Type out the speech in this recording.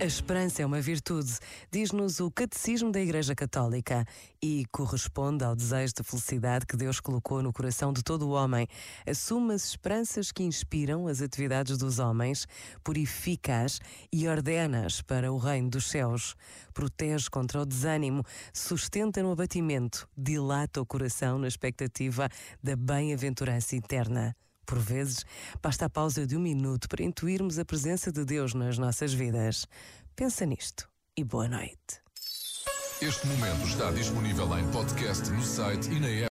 A esperança é uma virtude, diz-nos o Catecismo da Igreja Católica, e corresponde ao desejo de felicidade que Deus colocou no coração de todo o homem. Assume as esperanças que inspiram as atividades dos homens, purifica-as e ordena-as para o reino dos céus. Protege contra o desânimo, sustenta no abatimento, dilata o coração na expectativa da bem-aventurança eterna. Por vezes, basta a pausa de um minuto para intuirmos a presença de Deus nas nossas vidas. Pensa nisto e boa noite. Este momento está disponível em podcast no site e na app.